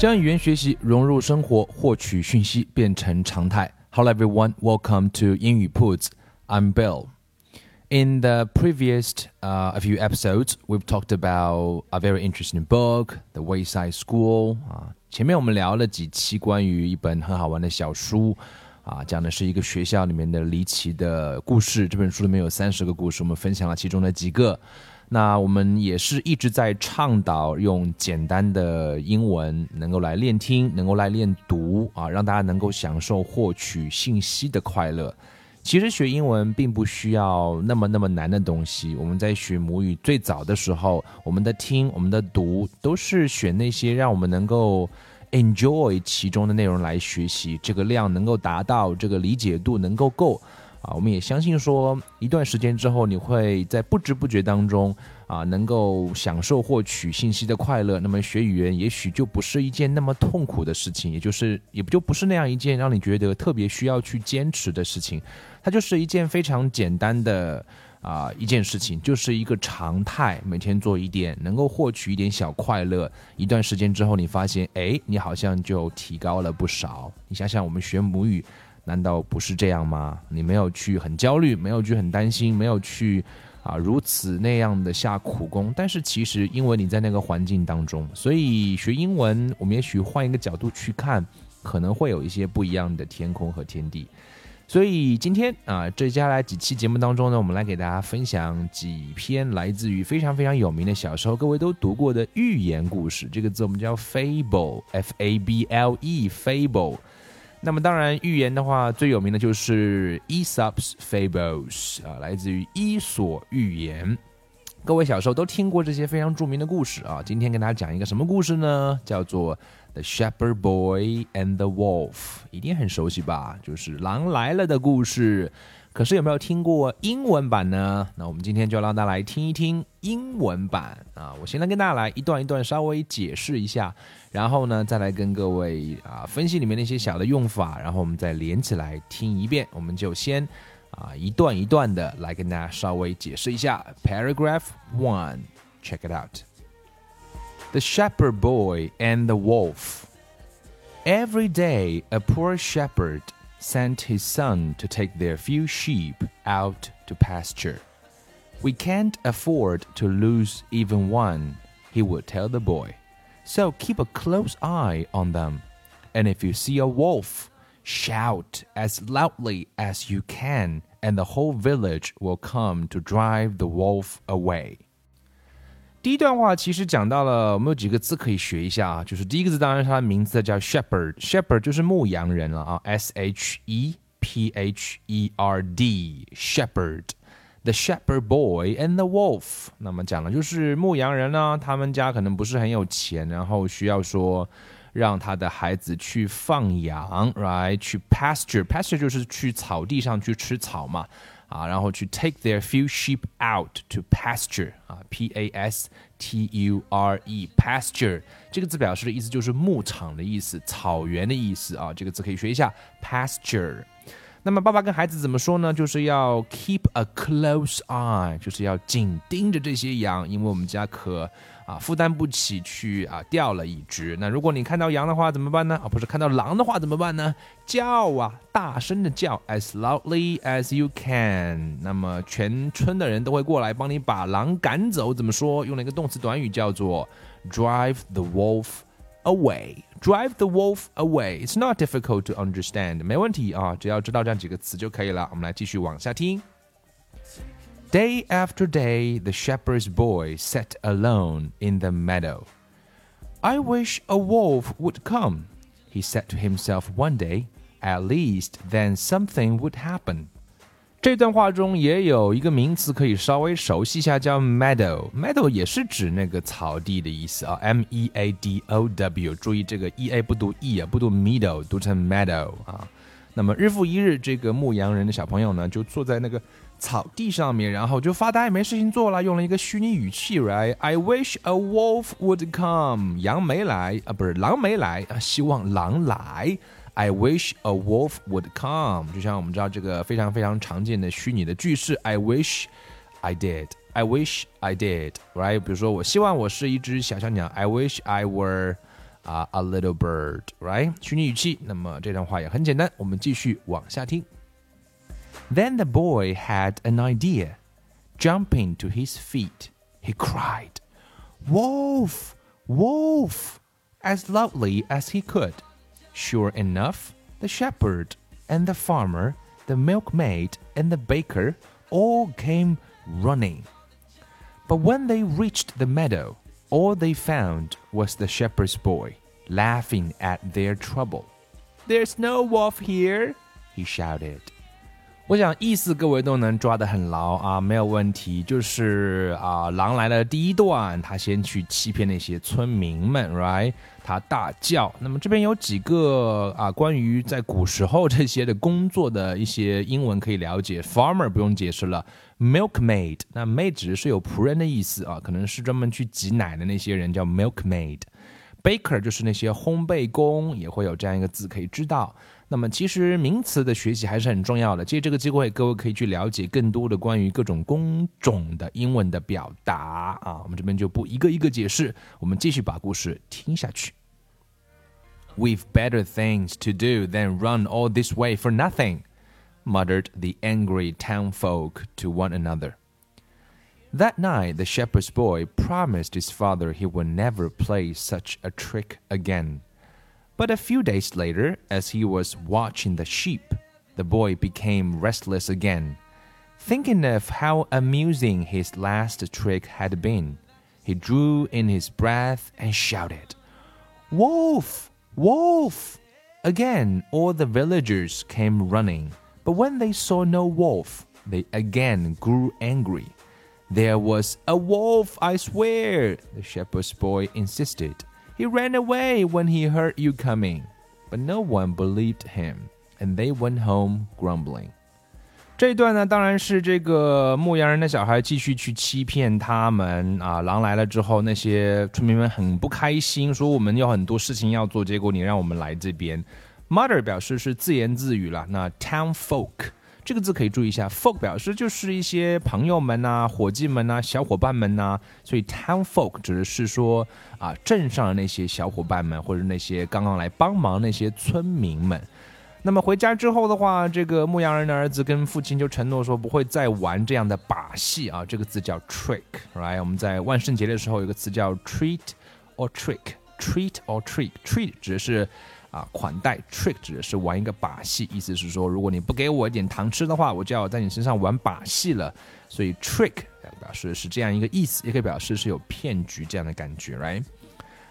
将语言学习融入生活，获取讯息变成常态。Hello everyone, welcome to 英语 Puts. I'm Bill. In the previous uh, a few episodes, we've talked about a very interesting book, The Wayside School. 啊，前面我们聊了几期关于一本很好玩的小书，啊，讲的是一个学校里面的离奇的故事。这本书里面有三十个故事，我们分享了其中的几个。 那我们也是一直在倡导用简单的英文能够来练听，能够来练读啊，让大家能够享受获取信息的快乐。其实学英文并不需要那么那么难的东西。我们在学母语最早的时候，我们的听、我们的读都是选那些让我们能够 enjoy 其中的内容来学习，这个量能够达到，这个理解度能够够。啊，我们也相信说，一段时间之后，你会在不知不觉当中啊，能够享受获取信息的快乐。那么学语言也许就不是一件那么痛苦的事情，也就是也就不是那样一件让你觉得特别需要去坚持的事情。它就是一件非常简单的啊一件事情，就是一个常态，每天做一点，能够获取一点小快乐。一段时间之后，你发现，哎，你好像就提高了不少。你想想，我们学母语。难道不是这样吗？你没有去很焦虑，没有去很担心，没有去啊如此那样的下苦功。但是其实因为你在那个环境当中，所以学英文，我们也许换一个角度去看，可能会有一些不一样的天空和天地。所以今天啊，接下来几期节目当中呢，我们来给大家分享几篇来自于非常非常有名的小时候各位都读过的寓言故事。这个字我们叫 fable，f a b l e，fable。那么当然，寓言的话最有名的就是《Aesop's Fables》啊，来自于《伊索寓言》。各位小时候都听过这些非常著名的故事啊。今天跟大家讲一个什么故事呢？叫做《The Shepherd Boy and the Wolf》，一定很熟悉吧？就是狼来了的故事。可是有没有听过英文版呢？那我们今天就让大家来听一听英文版啊！我先来跟大家来一段一段稍微解释一下，然后呢再来跟各位啊分析里面那些小的用法，然后我们再连起来听一遍。我们就先啊一段一段的来跟大家稍微解释一下。Paragraph one, check it out. The shepherd boy and the wolf. Every day, a poor shepherd sent his son to take their few sheep out to pasture. We can't afford to lose even one, he would tell the boy. So keep a close eye on them. And if you see a wolf, shout as loudly as you can, and the whole village will come to drive the wolf away. 第一段话其实讲到了，我们有几个字可以学一下啊，就是第一个字当然它的名字叫 shepherd，shepherd 就是牧羊人了啊，s h e p h e r d，shepherd，the shepherd boy and the wolf，那么讲的就是牧羊人呢，他们家可能不是很有钱，然后需要说让他的孩子去放羊，right，去 pasture，pasture 就是去草地上去吃草嘛。啊，然后去 take their few sheep out to pasture 啊，p a s t u r e pasture 这个字表示的意思就是牧场的意思，草原的意思啊，这个字可以学一下 pasture。那么爸爸跟孩子怎么说呢？就是要 keep a close eye，就是要紧盯着这些羊，因为我们家可。啊，负担不起去啊，掉了一只。那如果你看到羊的话怎么办呢？啊，不是看到狼的话怎么办呢？叫啊，大声的叫，as loudly as you can。那么全村的人都会过来帮你把狼赶走。怎么说？用了一个动词短语叫做 drive the wolf away。drive the wolf away。It's not difficult to understand。没问题啊，只要知道这样几个词就可以了。我们来继续往下听。Day after day, the shepherd's boy sat alone in the meadow. I wish a wolf would come, he said to himself one day. At least then something would happen. 这段话中也有一个名词可以稍微熟悉一下，叫 meadow。meadow 也是指那个草地的意思啊，m e a d o w。注意这个 e a 不读 e 啊，不读 meadow，读成 meadow 啊。那么日复一日，这个牧羊人的小朋友呢，就坐在那个草地上面，然后就发呆，没事情做了，用了一个虚拟语气，right？I wish a wolf would come。羊没来啊，不是狼没来啊，希望狼来。I wish a wolf would come，就像我们知道这个非常非常常见的虚拟的句式，I wish I did，I wish I did，right？比如说我希望我是一只小小鸟，I wish I were 啊 a little bird，right？虚拟语气。那么这段话也很简单，我们继续往下听。Then the boy had an idea. Jumping to his feet, he cried, Wolf! Wolf! as loudly as he could. Sure enough, the shepherd and the farmer, the milkmaid and the baker all came running. But when they reached the meadow, all they found was the shepherd's boy, laughing at their trouble. There's no wolf here, he shouted. 我想意思各位都能抓得很牢啊，没有问题。就是啊，狼来了第一段，他先去欺骗那些村民们，right？他大叫。那么这边有几个啊，关于在古时候这些的工作的一些英文可以了解。Farmer 不用解释了，milkmaid，那 maid 只是有仆人的意思啊，可能是专门去挤奶的那些人叫 milkmaid。Baker 就是那些烘焙工，也会有这样一个字可以知道。那么其实名词的学习还是很重要的。借这个机会，各位可以去了解更多的关于各种工种的英文的表达啊。我们这边就不一个一个解释，我们继续把故事听下去。We've better things to do than run all this way for nothing, muttered the angry townfolk to one another. That night, the shepherd's boy promised his father he would never play such a trick again. But a few days later, as he was watching the sheep, the boy became restless again. Thinking of how amusing his last trick had been, he drew in his breath and shouted, Wolf! Wolf! Again, all the villagers came running, but when they saw no wolf, they again grew angry. There was a wolf, I swear, the shepherd's boy insisted. He ran away when he heard you coming. But no one believed him, and they went home grumbling. 这一段呢，当然是这个牧羊人的小孩继续去欺骗他们啊。狼来了之后，那些村民们很不开心，说我们有很多事情要做，结果你让我们来这边。Mother 表示是自言自语了。那 Town folk。 这个字可以注意一下，folk 表示就是一些朋友们呐、伙计们呐、小伙伴们呐，所以 town folk 指的是说啊镇上的那些小伙伴们，或者那些刚刚来帮忙那些村民们。那么回家之后的话，这个牧羊人的儿子跟父亲就承诺说不会再玩这样的把戏啊。这个字叫 trick，right？我们在万圣节的时候有个词叫 treat or trick，treat or trick，treat 指的是。啊，款待 trick 指的是玩一个把戏，意思是说，如果你不给我一点糖吃的话，我就要在你身上玩把戏了。所以 trick 表示是这样一个意思，也可以表示是有骗局这样的感觉，right？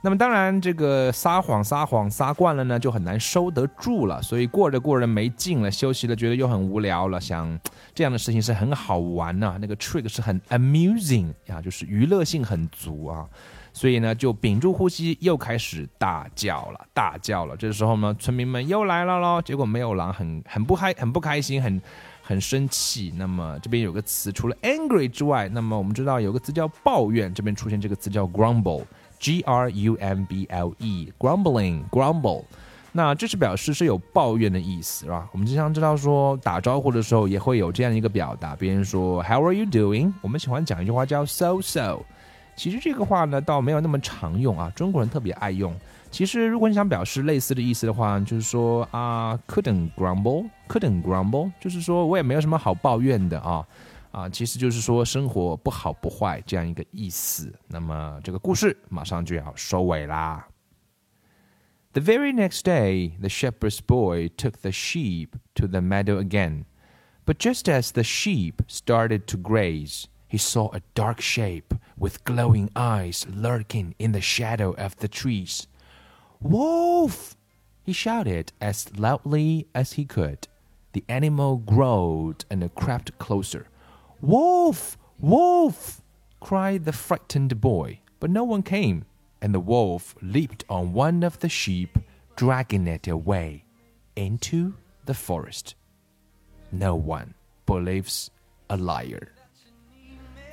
那么当然，这个撒谎撒谎撒惯了呢，就很难收得住了。所以过着过着没劲了，休息了觉得又很无聊了，想这样的事情是很好玩呐。那个 trick 是很 amusing 啊，就是娱乐性很足啊。所以呢，就屏住呼吸，又开始大叫了，大叫了。这时候呢，村民们又来了喽。结果没有狼，很很不开，很不开心，很很生气。那么这边有个词，除了 angry 之外，那么我们知道有个词叫抱怨，这边出现这个词叫 grumble，g r u m b l e，grumbling，grumble。那这是表示是有抱怨的意思，是吧？我们经常知道说打招呼的时候也会有这样一个表达，别人说 How are you doing？我们喜欢讲一句话叫 so so。其实这个话呢，倒没有那么常用啊，中国人特别爱用。其实如果你想表示类似的意思的话，就是说啊，couldn't grumble，couldn't grumble，就是说我也没有什么好抱怨的啊，啊，其实就是说生活不好不坏这样一个意思。那么这个故事马上就要收尾啦。The very next day, the shepherd's boy took the sheep to the meadow again, but just as the sheep started to graze. he saw a dark shape with glowing eyes lurking in the shadow of the trees. Wolf! he shouted as loudly as he could. The animal growled and crept closer. Wolf! Wolf! cried the frightened boy, but no one came, and the wolf leaped on one of the sheep, dragging it away into the forest. No one believes a liar.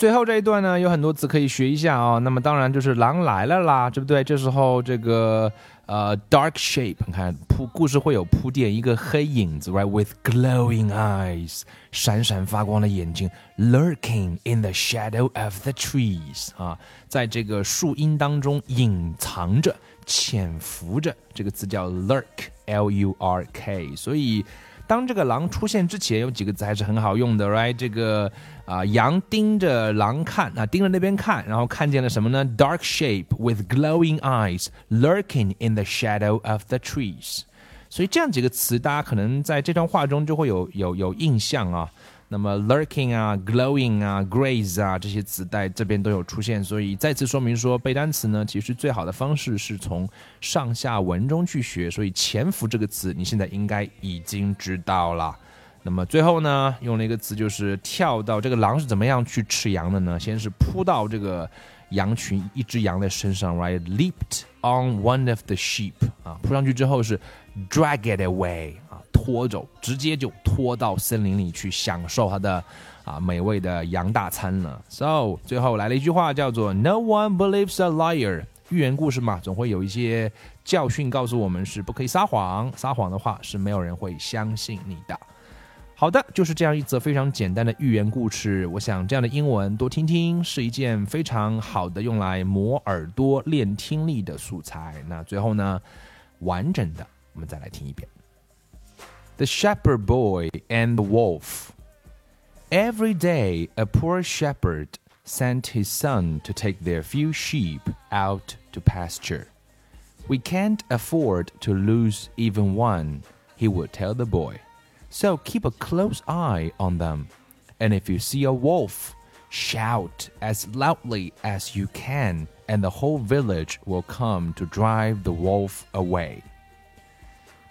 最后这一段呢，有很多词可以学一下啊、那么当然就是狼来了啦，对不对？这时候这个呃，dark shape，你看铺故事会有铺垫，一个黑影子，right，with glowing eyes，闪闪发光的眼睛，lurking in the shadow of the trees，啊，在这个树荫当中隐藏着、潜伏着，这个词叫 lurk，l u r k，所以。当这个狼出现之前，有几个字还是很好用的，right？这个啊，羊盯着狼看啊，盯着那边看，然后看见了什么呢？Dark shape with glowing eyes lurking in the shadow of the trees。所以这样几个词，大家可能在这段话中就会有有有印象啊。那么 lurking 啊，glowing 啊，graze 啊，这些词在这边都有出现，所以再次说明说背单词呢，其实最好的方式是从上下文中去学。所以潜伏这个词，你现在应该已经知道了。那么最后呢，用了一个词，就是跳到这个狼是怎么样去吃羊的呢？先是扑到这个羊群一只羊的身上，right？Leaped on one of the sheep 啊，扑上去之后是 drag it away 啊。拖走，直接就拖到森林里去享受他的啊美味的羊大餐了。So 最后来了一句话叫做 “No one believes a liar”，寓言故事嘛，总会有一些教训告诉我们是不可以撒谎，撒谎的话是没有人会相信你的。好的，就是这样一则非常简单的寓言故事。我想这样的英文多听听是一件非常好的用来磨耳朵练听力的素材。那最后呢，完整的我们再来听一遍。The Shepherd Boy and the Wolf. Every day, a poor shepherd sent his son to take their few sheep out to pasture. We can't afford to lose even one, he would tell the boy. So keep a close eye on them. And if you see a wolf, shout as loudly as you can, and the whole village will come to drive the wolf away.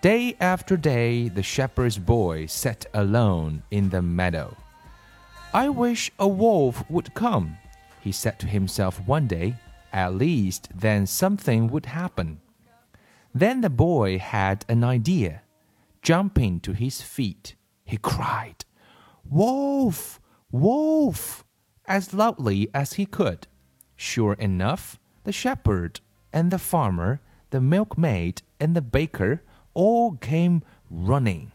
Day after day, the shepherd's boy sat alone in the meadow. I wish a wolf would come, he said to himself one day. At least then something would happen. Then the boy had an idea. Jumping to his feet, he cried, Wolf! Wolf! as loudly as he could. Sure enough, the shepherd and the farmer, the milkmaid and the baker all came running.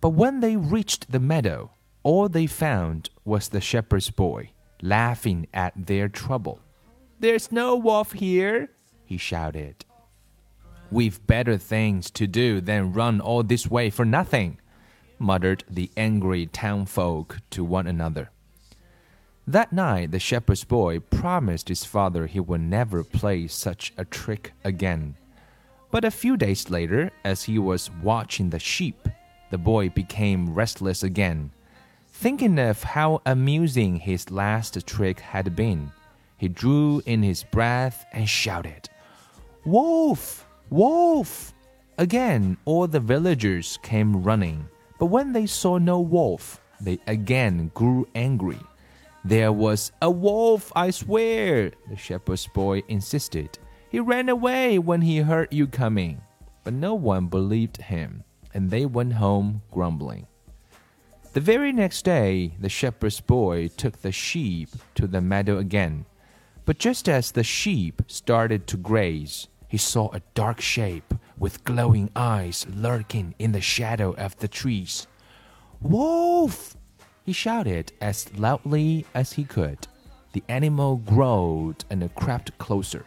But when they reached the meadow, all they found was the shepherd's boy laughing at their trouble. There's no wolf here, he shouted. We've better things to do than run all this way for nothing, muttered the angry townfolk to one another. That night, the shepherd's boy promised his father he would never play such a trick again. But a few days later, as he was watching the sheep, the boy became restless again. Thinking of how amusing his last trick had been, he drew in his breath and shouted, Wolf! Wolf! Again, all the villagers came running, but when they saw no wolf, they again grew angry. There was a wolf, I swear, the shepherd's boy insisted. He ran away when he heard you coming. But no one believed him, and they went home grumbling. The very next day, the shepherd's boy took the sheep to the meadow again. But just as the sheep started to graze, he saw a dark shape with glowing eyes lurking in the shadow of the trees. Wolf! he shouted as loudly as he could. The animal growled and crept closer.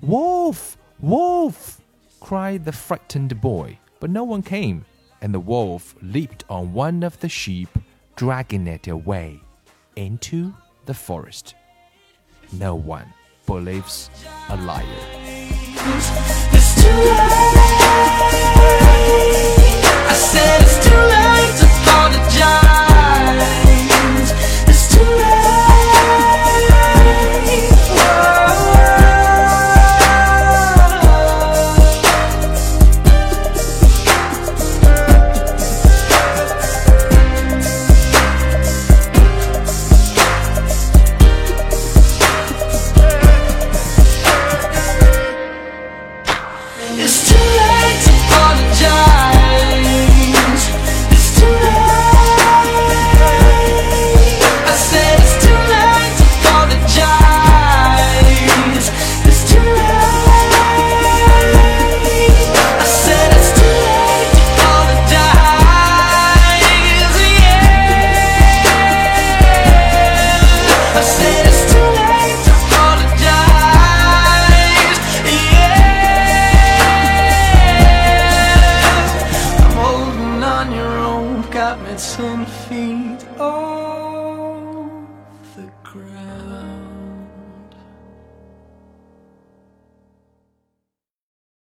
Wolf! Wolf! cried the frightened boy, but no one came, and the wolf leaped on one of the sheep, dragging it away into the forest. No one believes a liar.